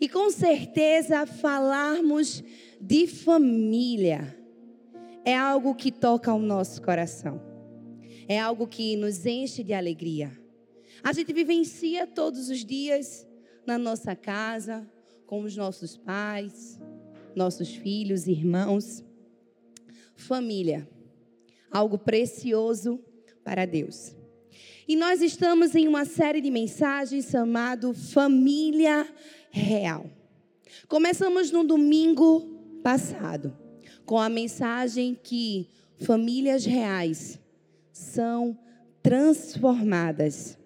E com certeza falarmos de família é algo que toca o nosso coração. É algo que nos enche de alegria. A gente vivencia todos os dias na nossa casa, com os nossos pais, nossos filhos, irmãos. Família, algo precioso para Deus. E nós estamos em uma série de mensagens chamado Família Real. Começamos no domingo passado com a mensagem que famílias reais são transformadas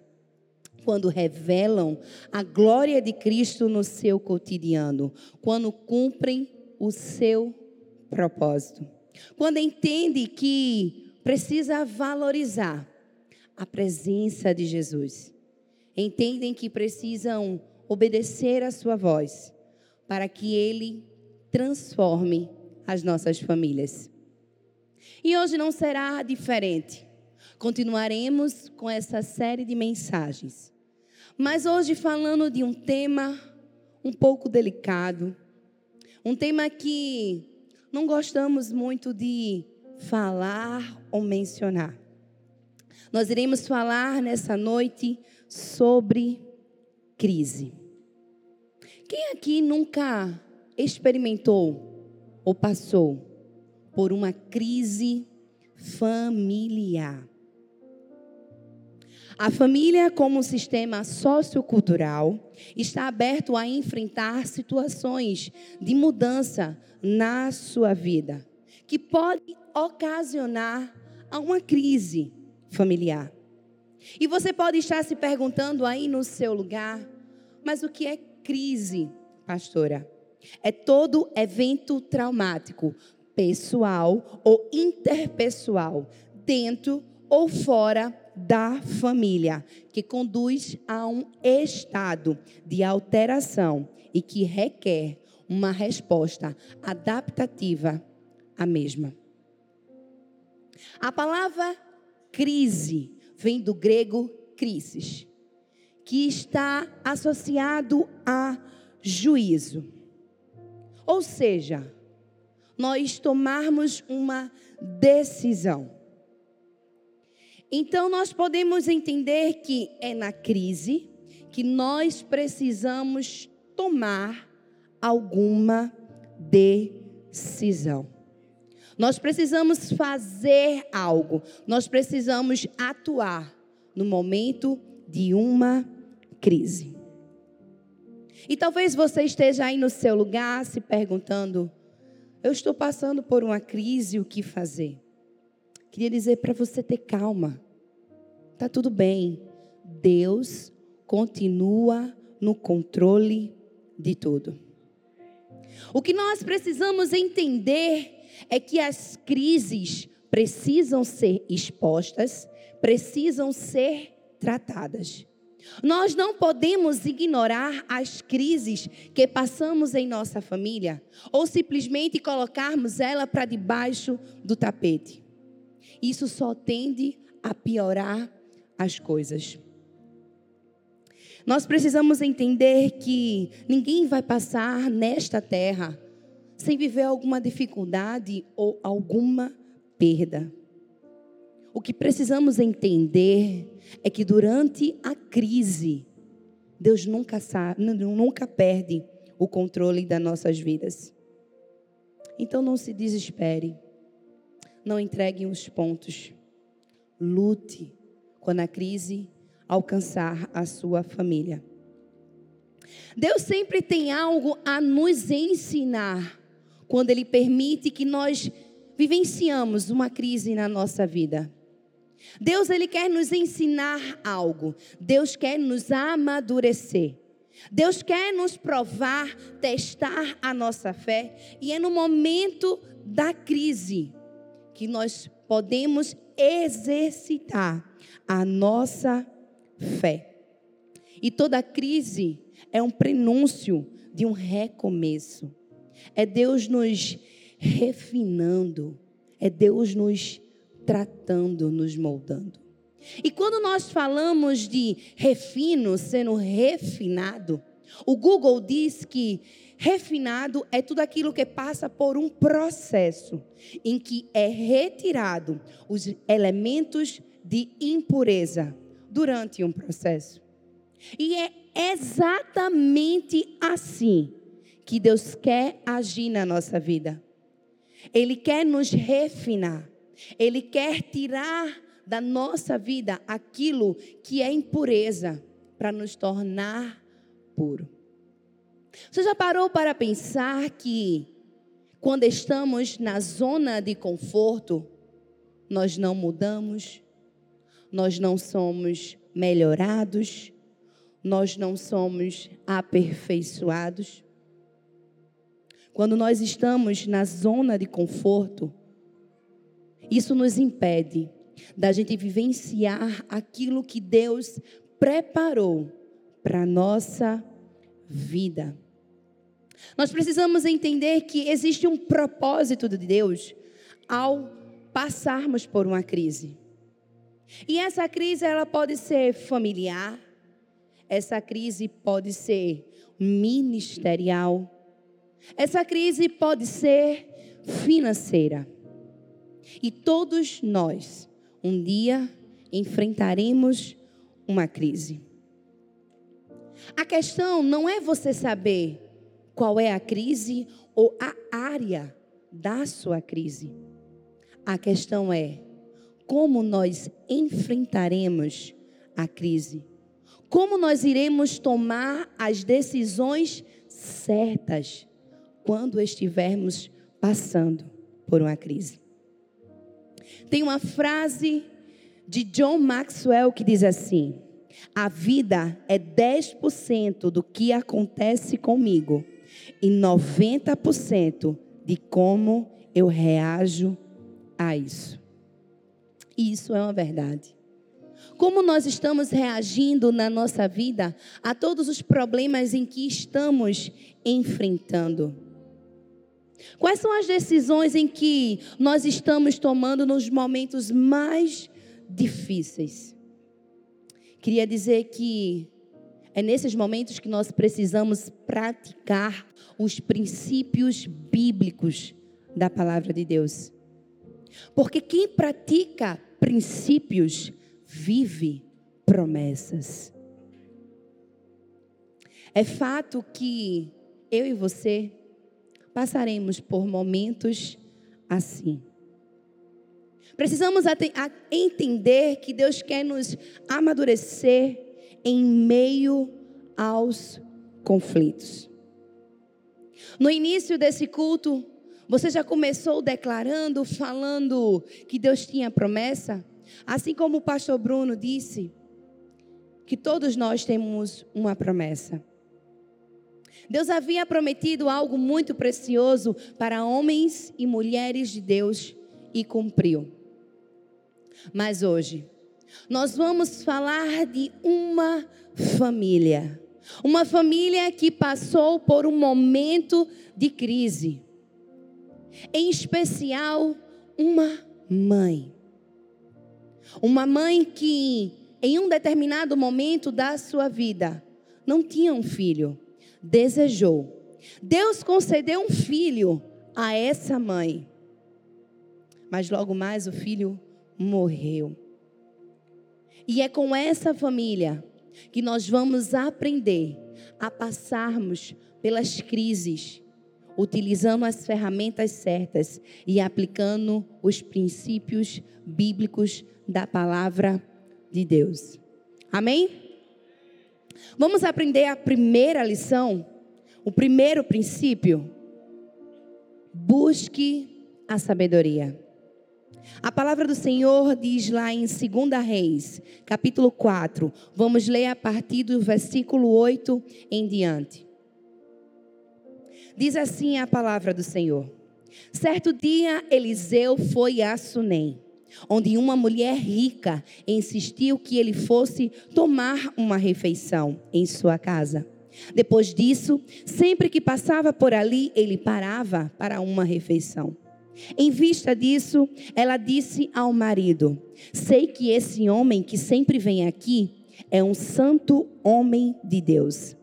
quando revelam a glória de Cristo no seu cotidiano, quando cumprem o seu propósito. Quando entende que precisa valorizar a presença de Jesus. Entendem que precisam obedecer a sua voz para que ele transforme as nossas famílias. E hoje não será diferente. Continuaremos com essa série de mensagens. Mas hoje falando de um tema um pouco delicado, um tema que não gostamos muito de falar ou mencionar. Nós iremos falar nessa noite sobre crise. Quem aqui nunca experimentou ou passou por uma crise familiar? A família, como sistema sociocultural, está aberto a enfrentar situações de mudança na sua vida, que pode ocasionar uma crise familiar. E você pode estar se perguntando aí no seu lugar, mas o que é crise, pastora? É todo evento traumático, pessoal ou interpessoal, dentro ou fora da família, que conduz a um estado de alteração e que requer uma resposta adaptativa à mesma. A palavra crise vem do grego crisis, que está associado a juízo. Ou seja, nós tomarmos uma decisão. Então, nós podemos entender que é na crise que nós precisamos tomar alguma decisão. Nós precisamos fazer algo, nós precisamos atuar no momento de uma crise. E talvez você esteja aí no seu lugar se perguntando: eu estou passando por uma crise, o que fazer? Queria dizer para você ter calma. Tá tudo bem. Deus continua no controle de tudo. O que nós precisamos entender é que as crises precisam ser expostas, precisam ser tratadas. Nós não podemos ignorar as crises que passamos em nossa família ou simplesmente colocarmos ela para debaixo do tapete. Isso só tende a piorar as coisas. Nós precisamos entender que ninguém vai passar nesta terra sem viver alguma dificuldade ou alguma perda. O que precisamos entender é que durante a crise, Deus nunca sabe, nunca perde o controle das nossas vidas. Então não se desespere. Não entregue os pontos. Lute quando a crise alcançar a sua família. Deus sempre tem algo a nos ensinar quando Ele permite que nós vivenciamos uma crise na nossa vida. Deus ele quer nos ensinar algo. Deus quer nos amadurecer. Deus quer nos provar, testar a nossa fé, e é no momento da crise que nós podemos exercitar a nossa fé. E toda crise é um prenúncio de um recomeço. É Deus nos refinando, é Deus nos tratando, nos moldando. E quando nós falamos de refino, sendo refinado, O Google diz que refinado é tudo aquilo que passa por um processo em que é retirado os elementos de impureza durante um processo. E é exatamente assim que Deus quer agir na nossa vida. Ele quer nos refinar. Ele quer tirar da nossa vida aquilo que é impureza para nos tornar puro. Você já parou para pensar que quando estamos na zona de conforto, nós não mudamos, nós não somos melhorados, nós não somos aperfeiçoados? Quando nós estamos na zona de conforto, isso nos impede da gente vivenciar aquilo que Deus preparou para a nossa vida. Nós precisamos entender que existe um propósito de Deus ao passarmos por uma crise. E essa crise ela pode ser familiar, essa crise pode ser ministerial, essa crise pode ser financeira. E todos nós, um dia, enfrentaremos uma crise. A questão não é você saber qual é a crise ou a área da sua crise. A questão é como nós enfrentaremos a crise. Como nós iremos tomar as decisões certas quando estivermos passando por uma crise. Tem uma frase de John Maxwell que diz assim: A vida é 10% do que acontece comigo e 90% de como eu reajo a isso. Isso é uma verdade. Como nós estamos reagindo na nossa vida a todos os problemas em que estamos enfrentando? Quais são as decisões em que nós estamos tomando nos momentos mais difíceis? Queria dizer que é nesses momentos que nós precisamos praticar os princípios bíblicos da palavra de Deus. Porque quem pratica princípios vive promessas. É fato que eu e você passaremos por momentos assim. Precisamos entender que Deus quer nos amadurecer em meio aos conflitos. No início desse culto, você já começou declarando, falando que Deus tinha promessa? Assim como o pastor Bruno disse, que todos nós temos uma promessa. Deus havia prometido algo muito precioso para homens e mulheres de Deus e cumpriu. Mas hoje, nós vamos falar de uma família. Uma família que passou por um momento de crise. Em especial, uma mãe. Uma mãe que, em um determinado momento da sua vida, não tinha um filho desejou. Deus concedeu um filho a essa mãe. Mas logo mais o filho morreu. E é com essa família que nós vamos aprender a passarmos pelas crises, utilizando as ferramentas certas e aplicando os princípios bíblicos da palavra de Deus. Amém? Vamos aprender a primeira lição, o primeiro princípio. Busque a sabedoria. A palavra do Senhor diz lá em 2 Reis, capítulo 4. Vamos ler a partir do versículo 8 em diante. Diz assim a palavra do Senhor: Certo dia Eliseu foi a Sunem onde uma mulher rica insistiu que ele fosse tomar uma refeição em sua casa. Depois disso, sempre que passava por ali, ele parava para uma refeição. Em vista disso, ela disse ao marido: Sei que esse homem que sempre vem aqui é um santo homem de Deus.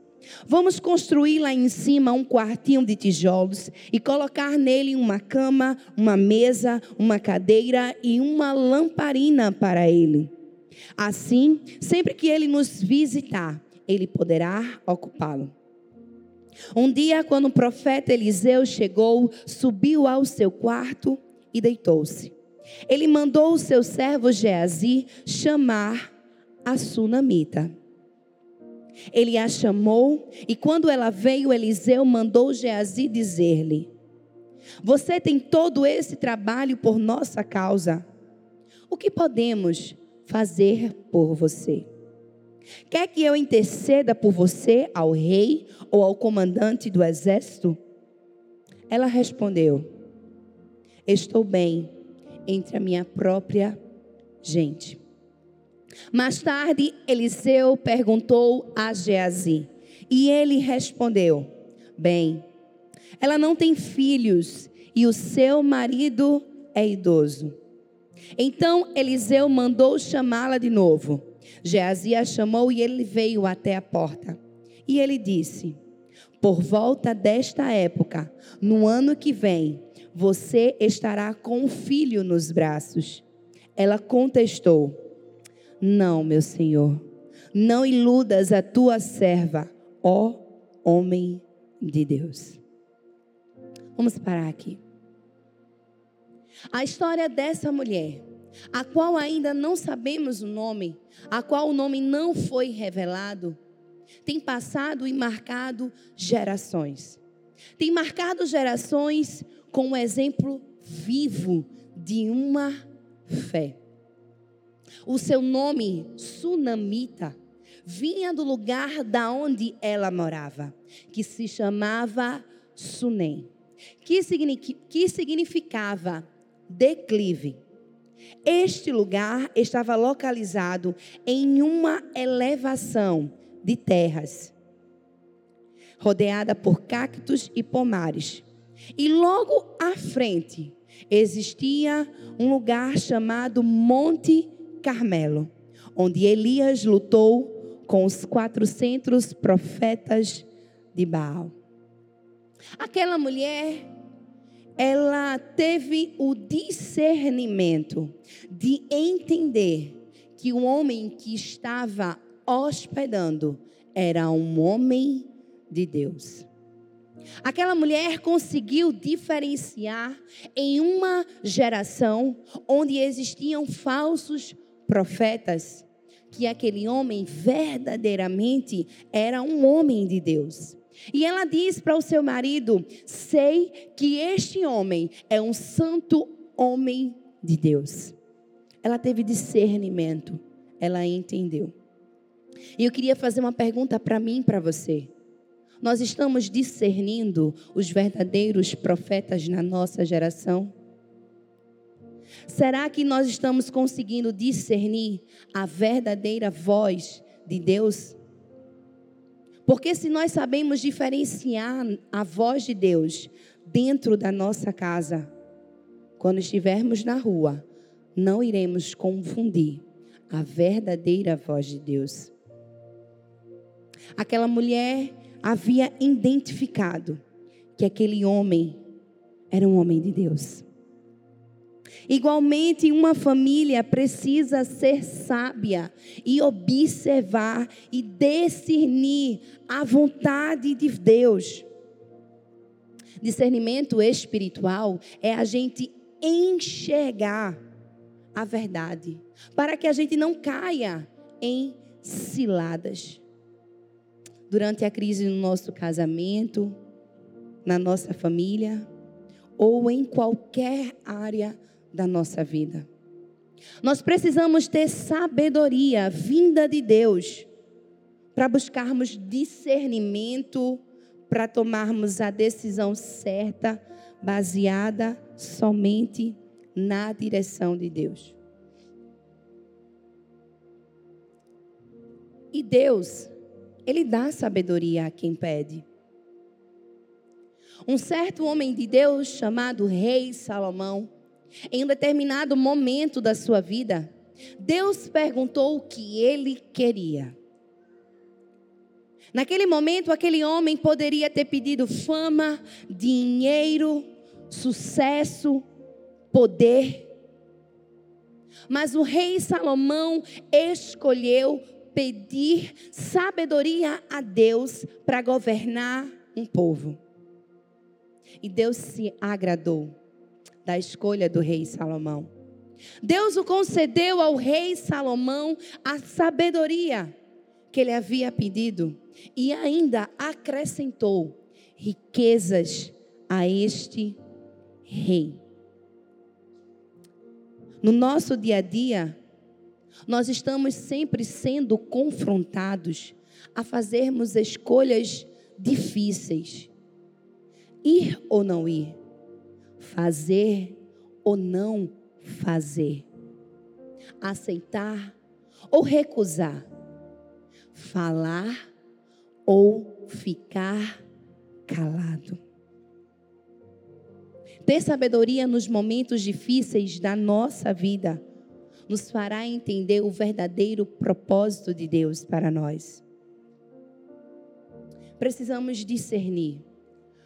Vamos construir lá em cima um quartinho de tijolos e colocar nele uma cama, uma mesa, uma cadeira e uma lamparina para ele. Assim, sempre que ele nos visitar, ele poderá ocupá-lo. Um dia, quando o profeta Eliseu chegou, subiu ao seu quarto e deitou-se. Ele mandou o seu servo Geazi chamar a sunamita. Ele a chamou e quando ela veio, Eliseu mandou Geazi dizer-lhe: Você tem todo esse trabalho por nossa causa. O que podemos fazer por você? Quer que eu interceda por você ao rei ou ao comandante do exército? Ela respondeu: Estou bem entre a minha própria gente. Mais tarde, Eliseu perguntou a Geazi, e ele respondeu: Bem, ela não tem filhos e o seu marido é idoso. Então Eliseu mandou chamá-la de novo. Geazi a chamou e ele veio até a porta. E ele disse: Por volta desta época, no ano que vem, você estará com um filho nos braços. Ela contestou: Não, meu senhor, não iludas a tua serva, ó homem de Deus. Vamos parar aqui. A história dessa mulher, a qual ainda não sabemos o nome, a qual o nome não foi revelado, tem passado e marcado gerações. Tem marcado gerações com um exemplo vivo de uma fé. O seu nome, Sunamita, vinha do lugar da onde ela morava, que se chamava Sunem, que, que significava declive. Este lugar estava localizado em uma elevação de terras, rodeada por cactos e pomares. E logo à frente existia um lugar chamado Monte Carmelo, onde Elias lutou com os 400 profetas de Baal. Aquela mulher, ela teve o discernimento de entender que o homem que estava hospedando era um homem de Deus. Aquela mulher conseguiu diferenciar em uma geração onde existiam falsos profetas, que aquele homem verdadeiramente era um homem de Deus. E ela diz para o seu marido: Sei que este homem é um santo homem de Deus. Ela teve discernimento, ela entendeu. E eu queria fazer uma pergunta para mim para você. Nós estamos discernindo os verdadeiros profetas na nossa geração? Será que nós estamos conseguindo discernir a verdadeira voz de Deus? Porque se nós sabemos diferenciar a voz de Deus dentro da nossa casa, quando estivermos na rua, não iremos confundir a verdadeira voz de Deus. Aquela mulher havia identificado que aquele homem era um homem de Deus. Igualmente, uma família precisa ser sábia e observar e discernir a vontade de Deus. Discernimento espiritual é a gente enxergar a verdade, para que a gente não caia em ciladas durante a crise no nosso casamento, na nossa família ou em qualquer área da nossa vida. Nós precisamos ter sabedoria vinda de Deus para buscarmos discernimento, para tomarmos a decisão certa, baseada somente na direção de Deus. E Deus ele dá sabedoria a quem pede. Um certo homem de Deus chamado Rei Salomão, em um determinado momento da sua vida, Deus perguntou o que ele queria. Naquele momento, aquele homem poderia ter pedido fama, dinheiro, sucesso, poder. Mas o rei Salomão escolheu pedir sabedoria a Deus para governar um povo. E Deus se agradou da escolha do rei Salomão. Deus o concedeu ao rei Salomão a sabedoria que ele havia pedido e ainda acrescentou riquezas a este rei. No nosso dia a dia, nós estamos sempre sendo confrontados a fazermos escolhas difíceis. Ir ou não ir, fazer ou não fazer, aceitar ou recusar, falar ou ficar calado. Ter sabedoria nos momentos difíceis da nossa vida nos fará entender o verdadeiro propósito de Deus para nós. Precisamos discernir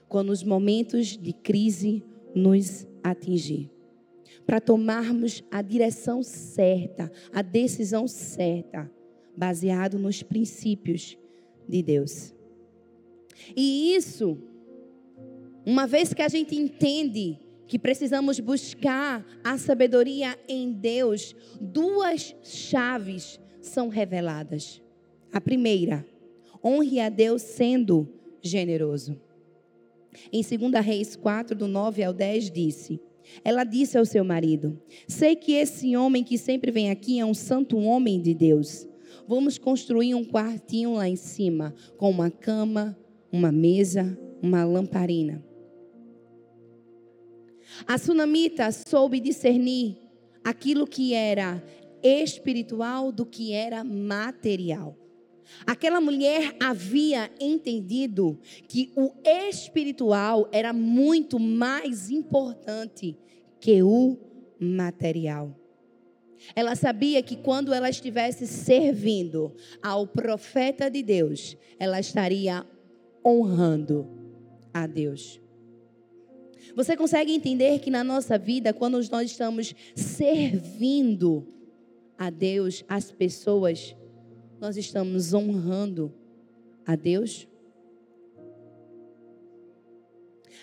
quando os momentos de crise nos atingir, para tomarmos a direção certa, a decisão certa, baseado nos princípios de Deus. E isso uma vez que a gente entende que precisamos buscar a sabedoria em Deus, duas chaves são reveladas. A primeira, honre a Deus sendo generoso. Em 2 Reis 4, do 9 ao 10, disse: Ela disse ao seu marido: Sei que esse homem que sempre vem aqui é um santo homem de Deus. Vamos construir um quartinho lá em cima, com uma cama, uma mesa, uma lamparina. A sunamita soube discernir aquilo que era espiritual do que era material. Aquela mulher havia entendido que o espiritual era muito mais importante que o material. Ela sabia que quando ela estivesse servindo ao profeta de Deus, ela estaria honrando a Deus. Você consegue entender que na nossa vida, quando nós estamos servindo a Deus, as pessoas, nós estamos honrando a Deus?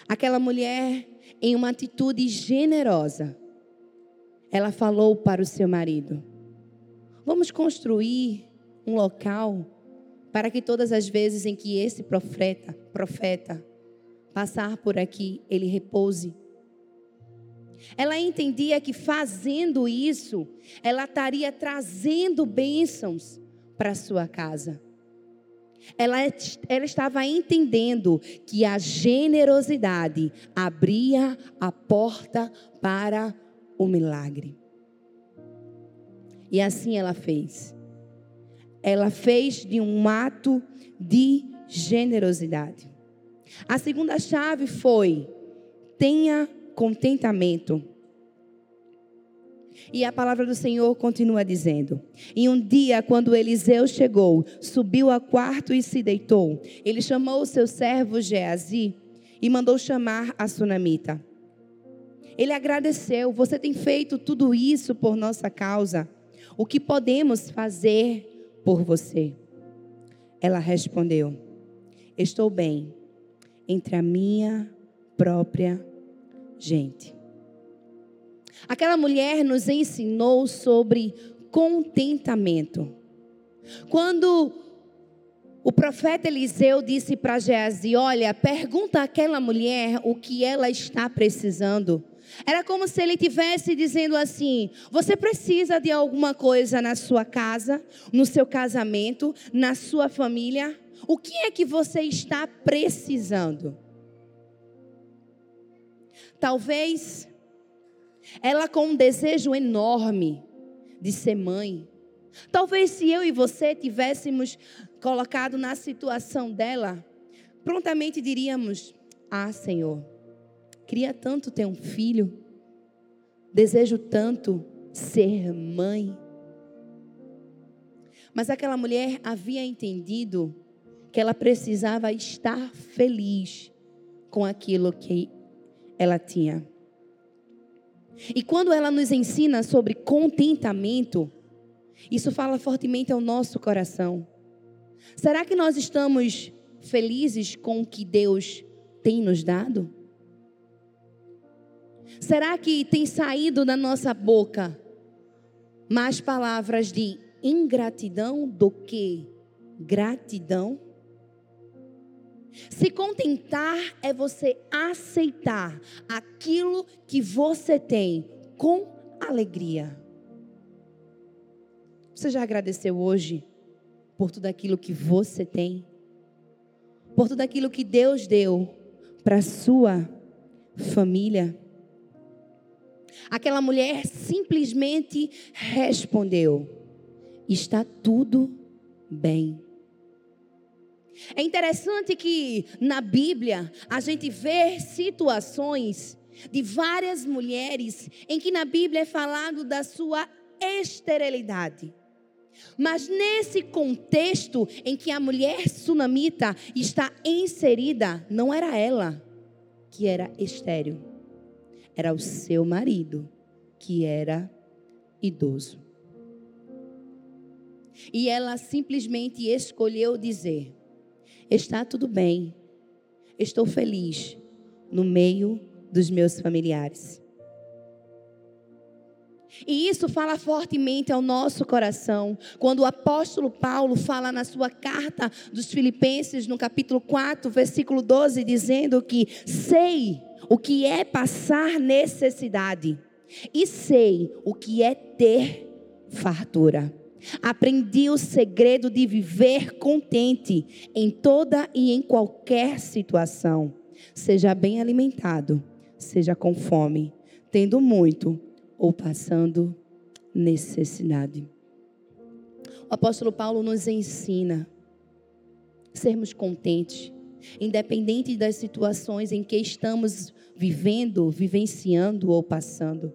Aquela mulher, em uma atitude generosa, ela falou para o seu marido: Vamos construir um local para que todas as vezes em que esse profeta, profeta passar por aqui, ele repouse. Ela entendia que fazendo isso, ela estaria trazendo bênçãos para sua casa. Ela, ela estava entendendo que a generosidade abria a porta para o milagre. E assim ela fez. Ela fez de um ato de generosidade. A segunda chave foi: tenha contentamento. E a palavra do Senhor continua dizendo: E um dia, quando Eliseu chegou, subiu a quarto e se deitou. Ele chamou o seu servo Geazi e mandou chamar a sunamita. Ele agradeceu: Você tem feito tudo isso por nossa causa. O que podemos fazer por você? Ela respondeu: Estou bem entre a minha própria gente. Aquela mulher nos ensinou sobre contentamento. Quando o profeta Eliseu disse para Geazi: Olha, pergunta àquela mulher o que ela está precisando. Era como se ele tivesse dizendo assim: Você precisa de alguma coisa na sua casa, no seu casamento, na sua família? O que é que você está precisando? Talvez ela com um desejo enorme de ser mãe. Talvez se eu e você tivéssemos colocado na situação dela, prontamente diríamos: Ah, Senhor, queria tanto ter um filho, desejo tanto ser mãe. Mas aquela mulher havia entendido que ela precisava estar feliz com aquilo que ela tinha. E quando ela nos ensina sobre contentamento, isso fala fortemente ao nosso coração. Será que nós estamos felizes com o que Deus tem nos dado? Será que tem saído da nossa boca mais palavras de ingratidão do que gratidão? Se contentar é você aceitar aquilo que você tem com alegria. Você já agradeceu hoje por tudo aquilo que você tem? Por tudo aquilo que Deus deu para sua família? Aquela mulher simplesmente respondeu: Está tudo bem. É interessante que na Bíblia a gente vê situações de várias mulheres em que na Bíblia é falado da sua esterilidade. Mas nesse contexto em que a mulher sunamita está inserida, não era ela que era estéril, era o seu marido que era idoso. E ela simplesmente escolheu dizer: Está tudo bem. Estou feliz no meio dos meus familiares. E isso fala fortemente ao nosso coração, quando o apóstolo Paulo fala na sua carta dos Filipenses, no capítulo 4, versículo 12, dizendo que sei o que é passar necessidade e sei o que é ter fartura. Aprendi o segredo de viver contente em toda e em qualquer situação. Seja bem alimentado, seja com fome, tendo muito ou passando necessidade. O apóstolo Paulo nos ensina a sermos contentes, independente das situações em que estamos vivendo, vivenciando ou passando.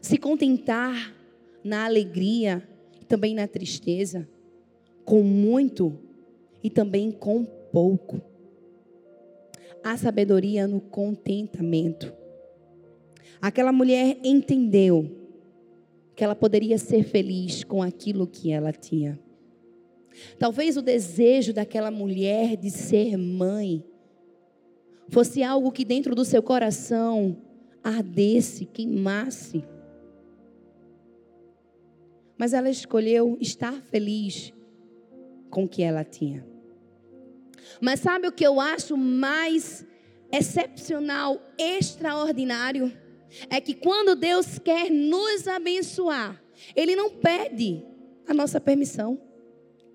Se contentar na alegria também na tristeza, com muito e também com pouco. Há sabedoria no contentamento. Aquela mulher entendeu que ela poderia ser feliz com aquilo que ela tinha. Talvez o desejo daquela mulher de ser mãe fosse algo que dentro do seu coração ardesse, queimasse mas ela escolheu estar feliz com o que ela tinha. Mas sabe o que eu acho mais excepcional, extraordinário? É que quando Deus quer nos abençoar, Ele não pede a nossa permissão,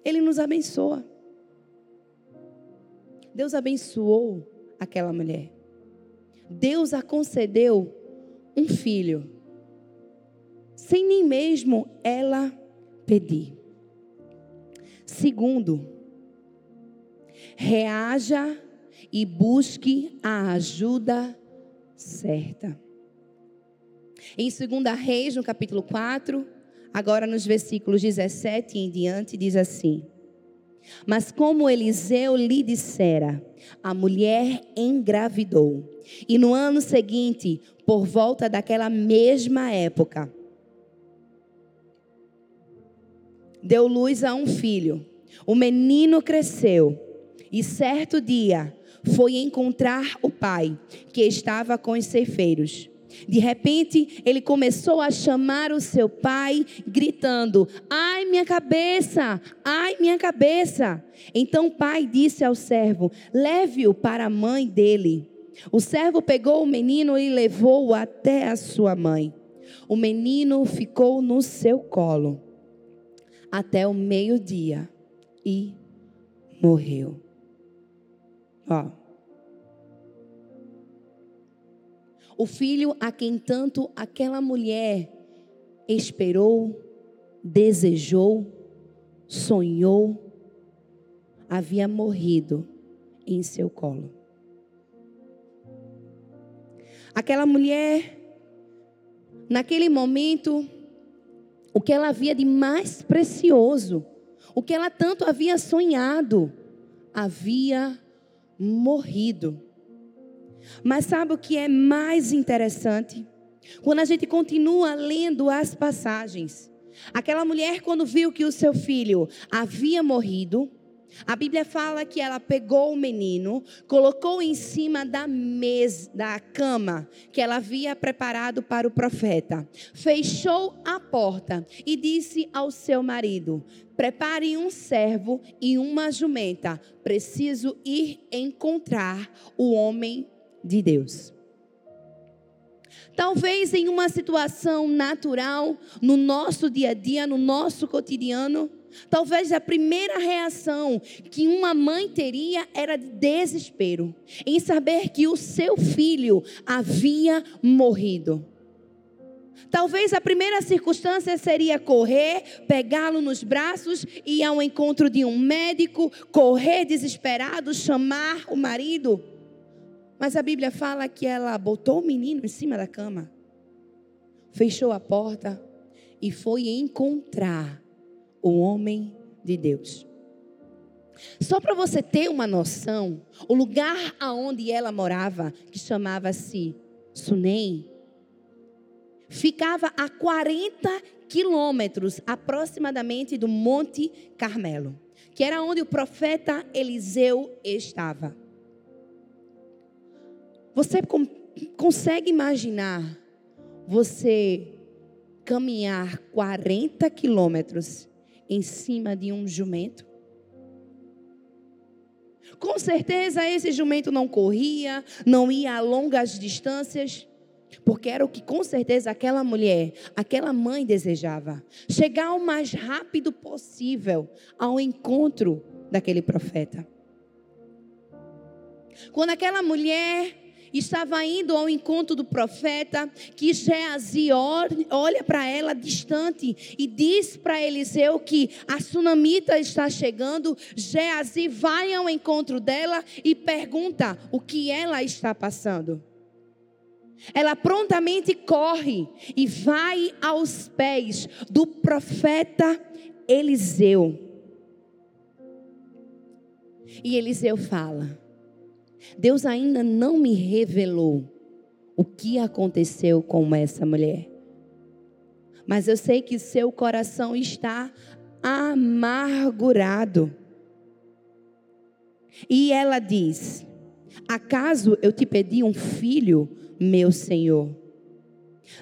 Ele nos abençoa. Deus abençoou aquela mulher. Deus a concedeu um filho sem nem mesmo ela pedir. Segundo, reaja e busque a ajuda certa. Em 2 Reis, no capítulo 4, agora nos versículos 17 em diante, diz assim: Mas como Eliseu lhe dissera, a mulher engravidou, e no ano seguinte, por volta daquela mesma época, deu luz a um filho. O menino cresceu e certo dia foi encontrar o pai, que estava com os ceifeiros. De repente, ele começou a chamar o seu pai, gritando: Ai, minha cabeça! Ai, minha cabeça! Então o pai disse ao servo: Leve-o para a mãe dele. O servo pegou o menino e levou-o até a sua mãe. O menino ficou no seu colo até o meio-dia e morreu. Ó. O filho a quem tanto aquela mulher esperou, desejou, sonhou, havia morrido em seu colo. Aquela mulher, naquele momento, o que ela havia de mais precioso, o que ela tanto havia sonhado, havia morrido. Mas sabe o que é mais interessante? Quando a gente continua lendo as passagens, aquela mulher, quando viu que o seu filho havia morrido, a Bíblia fala que ela pegou o menino, colocou em cima da mesa, da cama que ela havia preparado para o profeta, fechou a porta e disse ao seu marido: Prepare um servo e uma jumenta, preciso ir encontrar o homem de Deus. Talvez em uma situação natural, no nosso dia a dia, no nosso cotidiano, talvez a primeira reação que uma mãe teria era de desespero, em saber que o seu filho havia morrido. Talvez a primeira circunstância seria correr, pegá-lo nos braços, ir ao encontro de um médico, correr desesperado, chamar o marido. Mas a Bíblia fala que ela botou o menino em cima da cama, fechou a porta e foi encontrar o homem de Deus. Só para você ter uma noção, o lugar aonde ela morava, que chamava-se Sunem, ficava a 40 quilômetros aproximadamente do Monte Carmelo, que era onde o profeta Eliseu estava. Você consegue imaginar você caminhar 40 quilômetros em cima de um jumento? Com certeza esse jumento não corria, não ia a longas distâncias, porque era o que com certeza aquela mulher, aquela mãe desejava: chegar o mais rápido possível ao encontro daquele profeta. Quando aquela mulher estava indo ao encontro do profeta, que Geazi olha para ela distante e diz para Eliseu que a sunamita está chegando. Geazi vai ao encontro dela e pergunta o que ela está passando. Ela prontamente corre e vai aos pés do profeta Eliseu. E Eliseu fala: Deus ainda não me revelou o que aconteceu com essa mulher. Mas eu sei que seu coração está amargurado. E ela diz: Acaso eu te pedi um filho, meu Senhor?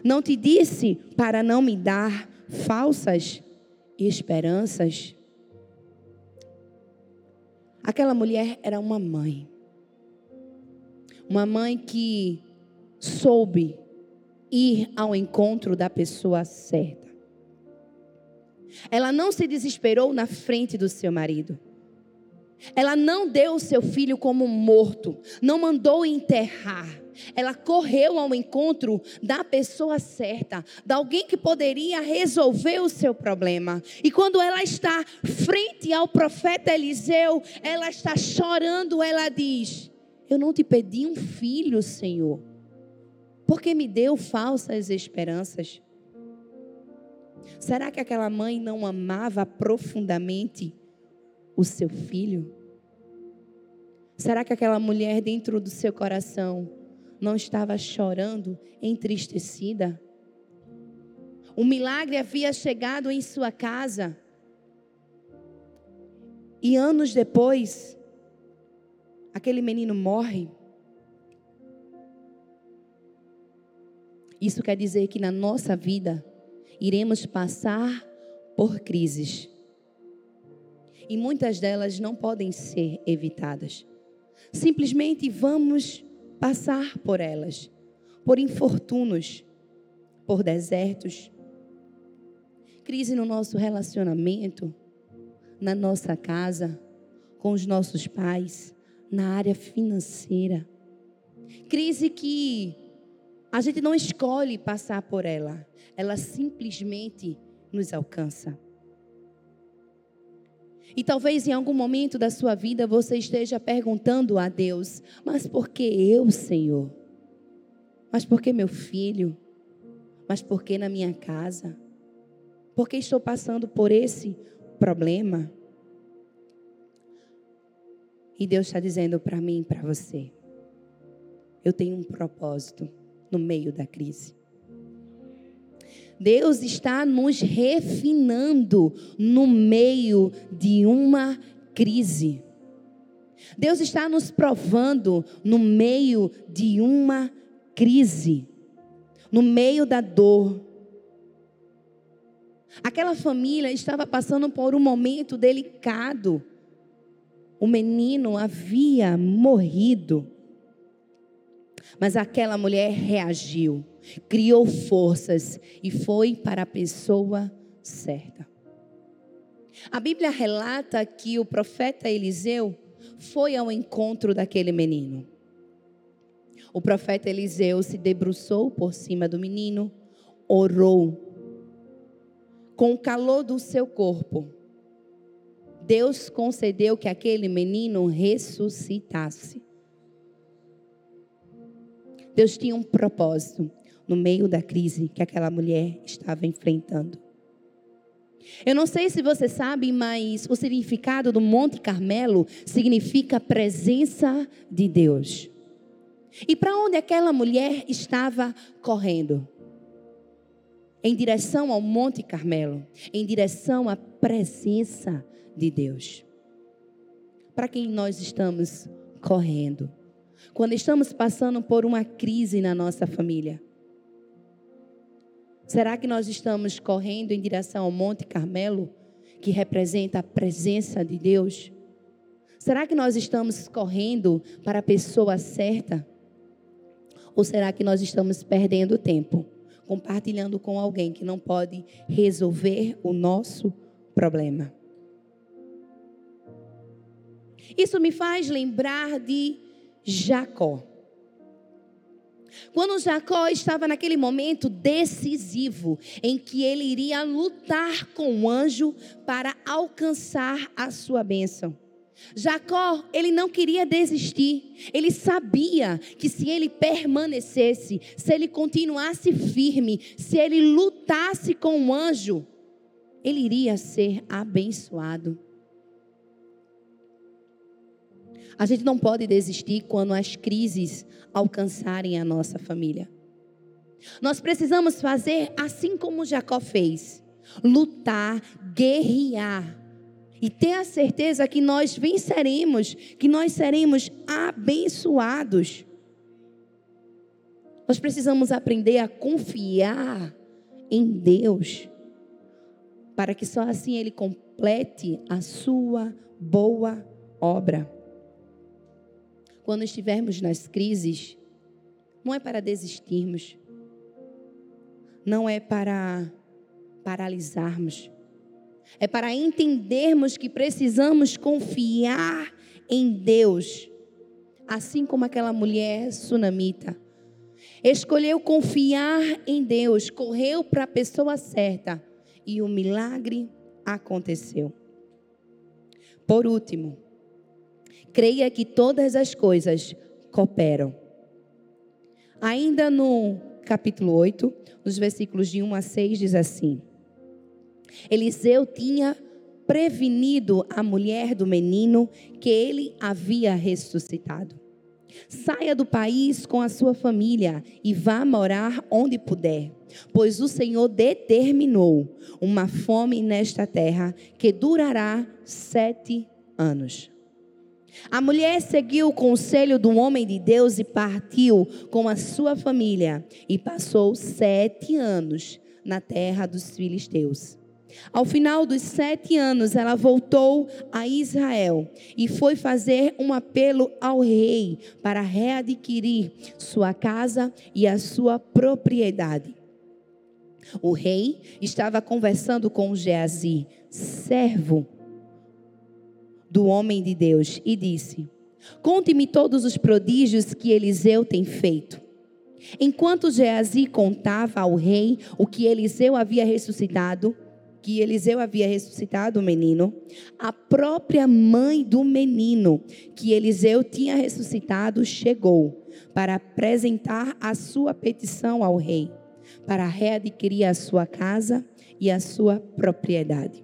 Não te disse para não me dar falsas esperanças? Aquela mulher era uma mãe. Uma mãe que soube ir ao encontro da pessoa certa. Ela não se desesperou na frente do seu marido. Ela não deu o seu filho como morto, não mandou enterrar. Ela correu ao encontro da pessoa certa, de alguém que poderia resolver o seu problema. E quando ela está frente ao profeta Eliseu, ela está chorando, ela diz: eu não te pedi um filho, Senhor, porque me deu falsas esperanças. Será que aquela mãe não amava profundamente o seu filho? Será que aquela mulher dentro do seu coração não estava chorando, entristecida? O milagre havia chegado em sua casa. E anos depois, aquele menino morre, isso quer dizer que na nossa vida iremos passar por crises. E muitas delas não podem ser evitadas. Simplesmente vamos passar por elas, por infortúnios, por desertos, crise no nosso relacionamento, na nossa casa, com os nossos pais, na área financeira. Crise que a gente não escolhe passar por ela, ela simplesmente nos alcança. E talvez em algum momento da sua vida você esteja perguntando a Deus: Mas por que eu, Senhor? Mas por que meu filho? Mas por que na minha casa? Por que estou passando por esse problema? E Deus está dizendo para mim e para você: eu tenho um propósito no meio da crise. Deus está nos refinando no meio de uma crise. Deus está nos provando no meio de uma crise, no meio da dor. Aquela família estava passando por um momento delicado. O menino havia morrido. Mas aquela mulher reagiu criou forças e foi para a pessoa certa. A Bíblia relata que o profeta Eliseu foi ao encontro daquele menino. O profeta Eliseu se debruçou por cima do menino, orou. Com o calor do seu corpo, Deus concedeu que aquele menino ressuscitasse. Deus tinha um propósito no meio da crise que aquela mulher estava enfrentando. Eu não sei se você sabe, mas o significado do Monte Carmelo significa presença de Deus. E para onde aquela mulher estava correndo? Em direção ao Monte Carmelo, em direção à presença de Deus. Para quem nós estamos correndo? Quando estamos passando por uma crise na nossa família Será que nós estamos correndo em direção ao Monte Carmelo, que representa a presença de Deus? Será que nós estamos correndo para a pessoa certa? Ou será que nós estamos perdendo tempo, compartilhando com alguém que não pode resolver o nosso problema? Isso me faz lembrar de Jacó. Quando Jacó estava naquele momento decisivo em que ele iria lutar com o anjo para alcançar a sua bênção. Jacó, ele não queria desistir. Ele sabia que se ele permanecesse, se ele continuasse firme, se ele lutasse com o anjo, ele iria ser abençoado. A gente não pode desistir quando as crises alcançarem a nossa família. Nós precisamos fazer assim como Jacó fez: lutar, guerrear e ter a certeza que nós venceremos, que nós seremos abençoados. Nós precisamos aprender a confiar em Deus, para que só assim Ele complete a sua boa obra quando estivermos nas crises, não é para desistirmos, não é para paralisarmos, é para entendermos que precisamos confiar em Deus, assim como aquela mulher sunamita. Escolheu confiar em Deus, correu para a pessoa certa e o milagre aconteceu. Por último, creia que todas as coisas cooperam. Ainda no capítulo 8, nos versículos de 1 a 6, diz assim: Eliseu tinha prevenido a mulher do menino que ele havia ressuscitado. Saia do país com a sua família e vá morar onde puder, pois o Senhor determinou uma fome nesta terra que durará sete anos. A mulher seguiu o conselho do homem de Deus e partiu com a sua família e passou sete anos na terra dos filisteus. Ao final dos sete anos, ela voltou a Israel e foi fazer um apelo ao rei para readquirir sua casa e a sua propriedade. O rei estava conversando com Geazi, servo do homem de Deus e disse: Conte-me todos os prodígios que Eliseu tem feito. Enquanto Geazi contava ao rei o que Eliseu havia ressuscitado, que Eliseu havia ressuscitado o menino, a própria mãe do menino que Eliseu tinha ressuscitado chegou para apresentar a sua petição ao rei, para readquirir a sua casa e a sua propriedade.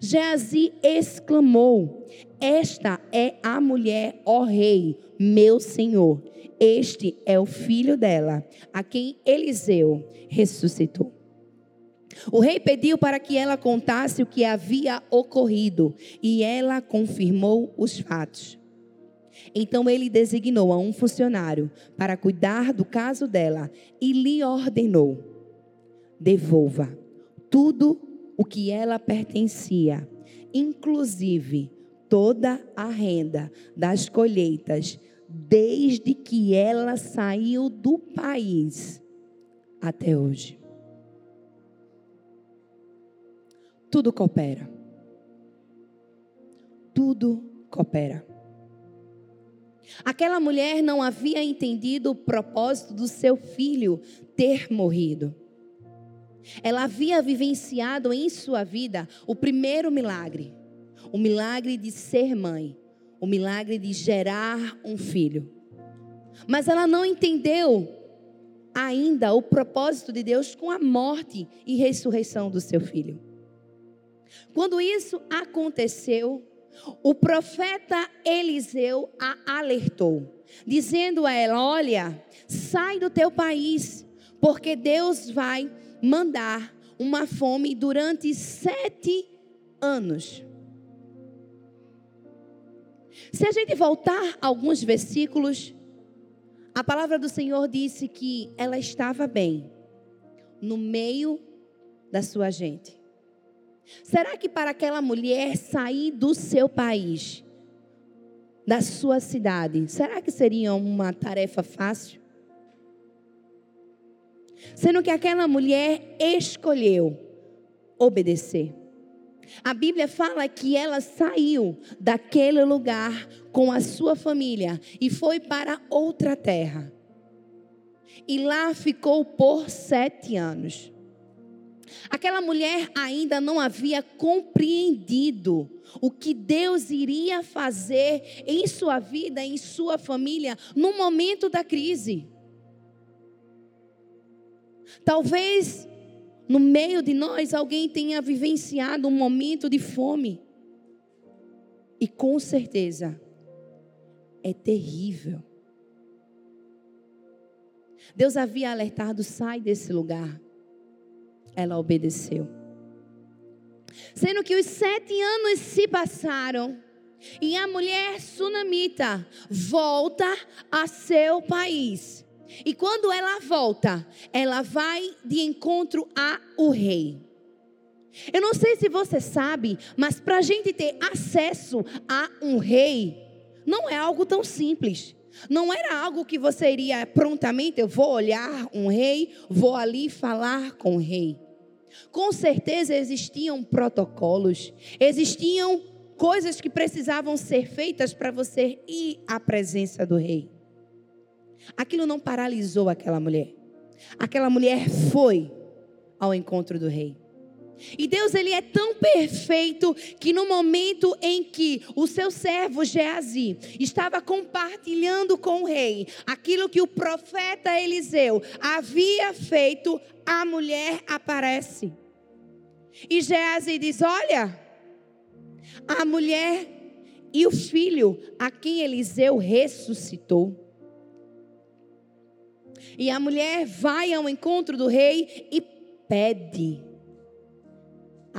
Geazi exclamou: Esta é a mulher, ó rei, meu senhor. Este é o filho dela, a quem Eliseu ressuscitou. O rei pediu para que ela contasse o que havia ocorrido e ela confirmou os fatos. Então ele designou a um funcionário para cuidar do caso dela e lhe ordenou: devolva tudo o que ela pertencia, inclusive toda a renda das colheitas, desde que ela saiu do país até hoje. Tudo coopera. Tudo coopera. Aquela mulher não havia entendido o propósito do seu filho ter morrido. Ela havia vivenciado em sua vida o primeiro milagre, o milagre de ser mãe, o milagre de gerar um filho. Mas ela não entendeu ainda o propósito de Deus com a morte e ressurreição do seu filho. Quando isso aconteceu, o profeta Eliseu a alertou, dizendo a ela: Olha, sai do teu país, porque Deus vai mandar uma fome durante sete anos. Se a gente voltar alguns versículos, a palavra do Senhor disse que ela estava bem no meio da sua gente. Será que para aquela mulher sair do seu país, da sua cidade, será que seria uma tarefa fácil? Sendo que aquela mulher escolheu obedecer. A Bíblia fala que ela saiu daquele lugar com a sua família e foi para outra terra. E lá ficou por sete anos. Aquela mulher ainda não havia compreendido o que Deus iria fazer em sua vida, em sua família, no momento da crise. Talvez no meio de nós alguém tenha vivenciado um momento de fome. E com certeza é terrível. Deus havia alertado: sai desse lugar ela obedeceu. Sendo que os sete anos se passaram e a mulher sunamita volta a seu país. E quando ela volta, ela vai de encontro a o rei. Eu não sei se você sabe, mas para a gente ter acesso a um rei, não é algo tão simples. Não era algo que você iria prontamente, eu vou olhar um rei, vou ali falar com o rei. Com certeza existiam protocolos, existiam coisas que precisavam ser feitas para você ir à presença do rei. Aquilo não paralisou aquela mulher. Aquela mulher foi ao encontro do rei. E Deus ele é tão perfeito que no momento em que o seu servo Geazi estava compartilhando com o rei aquilo que o profeta Eliseu havia feito, a mulher aparece. E Geazi diz: Olha, a mulher e o filho a quem Eliseu ressuscitou. E a mulher vai ao encontro do rei e pede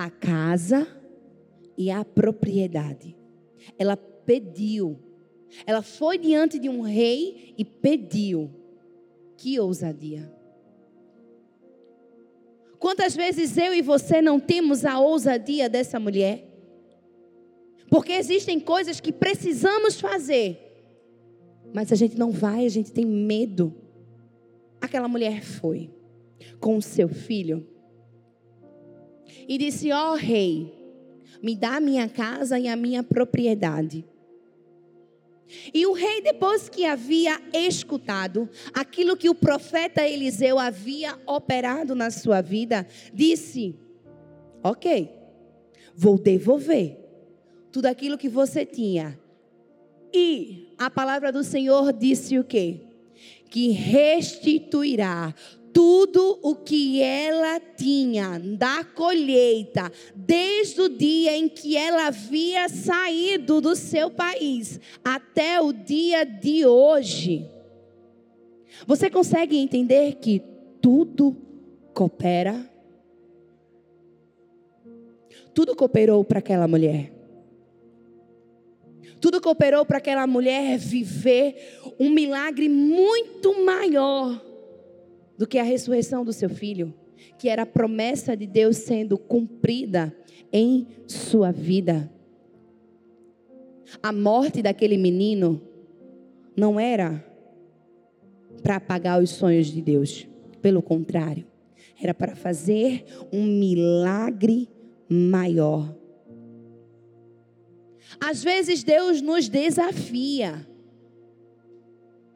a casa e a propriedade. Ela pediu. Ela foi diante de um rei e pediu. Que ousadia. Quantas vezes eu e você não temos a ousadia dessa mulher? Porque existem coisas que precisamos fazer, mas a gente não vai, a gente tem medo. Aquela mulher foi com o seu filho e disse: Ó oh, rei, me dá a minha casa e a minha propriedade. E o rei, depois que havia escutado aquilo que o profeta Eliseu havia operado na sua vida, disse: Ok, vou devolver tudo aquilo que você tinha. E a palavra do Senhor disse o quê? Que restituirá tudo o que ela tinha da colheita, desde o dia em que ela havia saído do seu país até o dia de hoje. Você consegue entender que tudo coopera? Tudo cooperou para aquela mulher. Tudo cooperou para aquela mulher viver um milagre muito maior do que a ressurreição do seu filho, que era a promessa de Deus sendo cumprida em sua vida. A morte daquele menino não era para apagar os sonhos de Deus, pelo contrário, era para fazer um milagre maior. Às vezes Deus nos desafia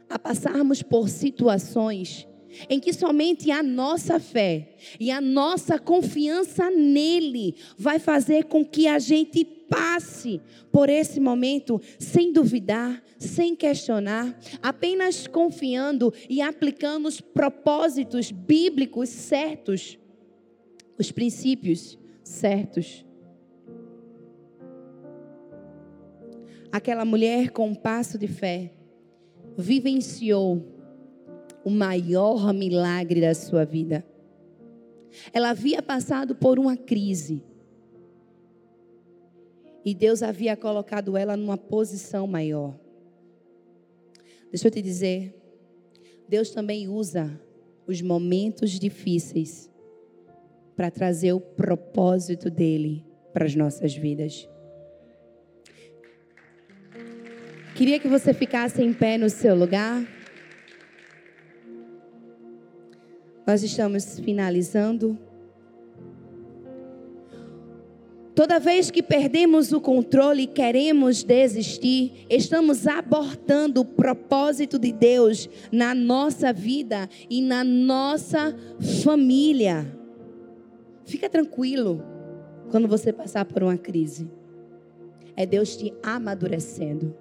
a passarmos por situações em que somente a nossa fé e a nossa confiança nele vai fazer com que a gente passe por esse momento sem duvidar, sem questionar, apenas confiando e aplicando os propósitos bíblicos certos, os princípios certos. Aquela mulher com um passo de fé vivenciou o maior milagre da sua vida. Ela havia passado por uma crise. E Deus havia colocado ela numa posição maior. Deixa eu te dizer, Deus também usa os momentos difíceis para trazer o propósito dele para as nossas vidas. Queria que você ficasse em pé no seu lugar. Nós estamos finalizando. Toda vez que perdemos o controle e queremos desistir, estamos abortando o propósito de Deus na nossa vida e na nossa família. Fica tranquilo quando você passar por uma crise. É Deus te amadurecendo.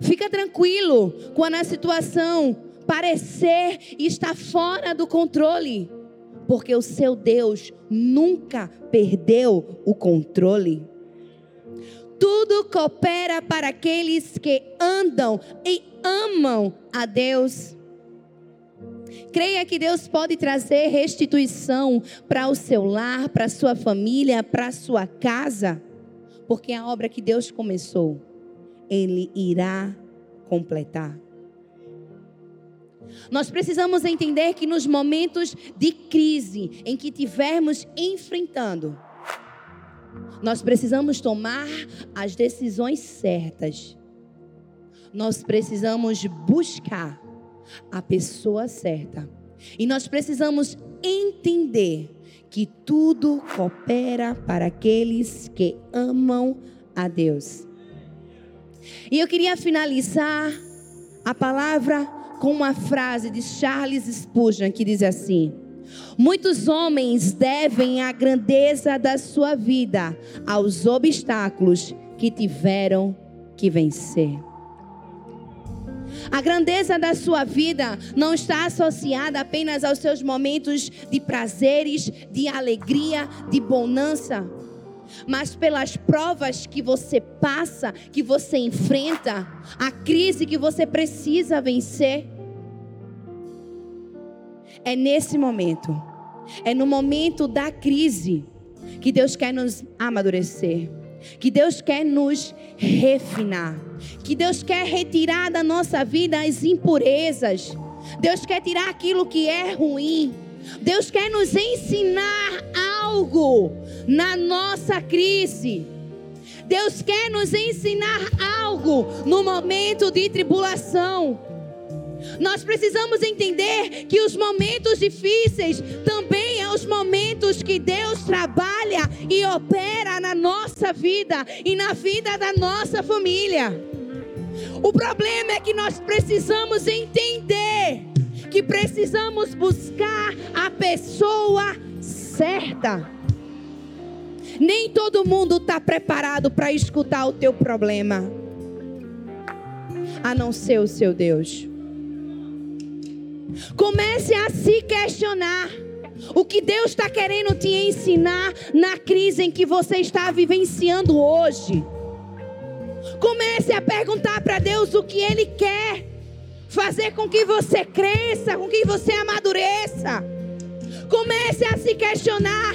Fica tranquilo quando a situação parecer estar fora do controle, porque o seu Deus nunca perdeu o controle. Tudo coopera para aqueles que andam e amam a Deus. Creia que Deus pode trazer restituição para o seu lar, para a sua família, para a sua casa, porque a obra que Deus começou, Ele irá completar. Nós precisamos entender que nos momentos de crise em que tivermos enfrentando, nós precisamos tomar as decisões certas. Nós precisamos buscar a pessoa certa. E nós precisamos entender que tudo coopera para aqueles que amam a Deus. E eu queria finalizar a palavra com uma frase de Charles Spurgeon que diz assim: Muitos homens devem a grandeza da sua vida aos obstáculos que tiveram que vencer. A grandeza da sua vida não está associada apenas aos seus momentos de prazeres, de alegria, de bonança, mas pelas provas que você passa, que você enfrenta, a crise que você precisa vencer. É nesse momento, é no momento da crise, que Deus quer nos amadurecer, que Deus quer nos refinar, que Deus quer retirar da nossa vida as impurezas, Deus quer tirar aquilo que é ruim, Deus quer nos ensinar algo na nossa crise. Deus quer nos ensinar algo no momento de tribulação. Nós precisamos entender que os momentos difíceis também são os momentos que Deus trabalha e opera na nossa vida e na vida da nossa família. O problema é que nós precisamos entender que precisamos buscar a pessoa certa. Nem todo mundo está preparado para escutar o teu problema, a não ser o seu Deus. Comece a se questionar. O que Deus está querendo te ensinar na crise em que você está vivenciando hoje. Comece a perguntar para Deus o que Ele quer fazer com que você cresça, com que você amadureça. Comece a se questionar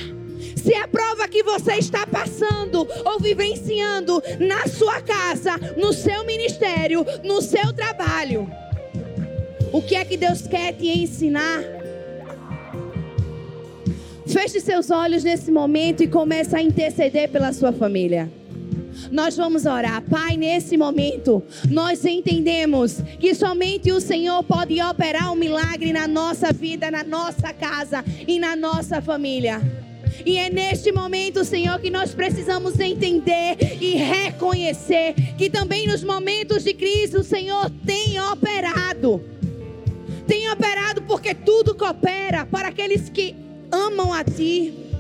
se a prova que você está passando ou vivenciando na sua casa, no seu ministério, no seu trabalho. O que é que Deus quer te ensinar? Feche seus olhos nesse momento e comece a interceder pela sua família. Nós vamos orar. Pai, nesse momento, nós entendemos que somente o Senhor pode operar um milagre na nossa vida, na nossa casa e na nossa família. E é neste momento, Senhor, que nós precisamos entender e reconhecer que também nos momentos de crise o Senhor tem operado tem operado porque tudo coopera para aqueles que amam a Ti.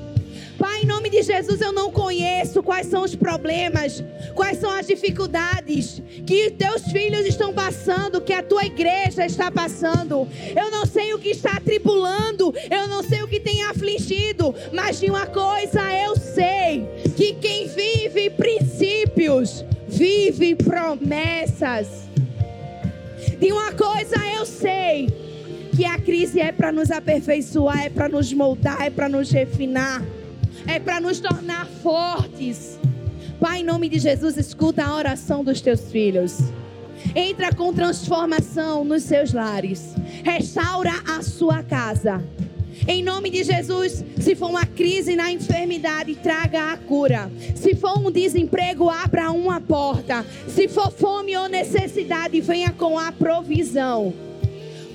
Pai, em nome de Jesus, eu não conheço quais são os problemas, quais são as dificuldades que teus filhos estão passando, que a tua igreja está passando. Eu não sei o que está tribulando, eu não sei o que tem afligido, mas de uma coisa eu sei: que quem vive princípios, vive promessas. De uma coisa eu sei: que a crise é para nos aperfeiçoar, é para nos moldar, é para nos refinar, é para nos tornar fortes. Pai, em nome de Jesus, escuta a oração dos teus filhos. Entra com transformação nos seus lares. Restaura a sua casa. Em nome de Jesus, se for uma crise na enfermidade, traga a cura. Se for um desemprego, abra uma porta. Se for fome ou necessidade, venha com a provisão.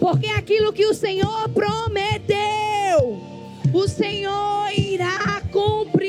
Porque aquilo que o Senhor prometeu, o Senhor irá cumprir.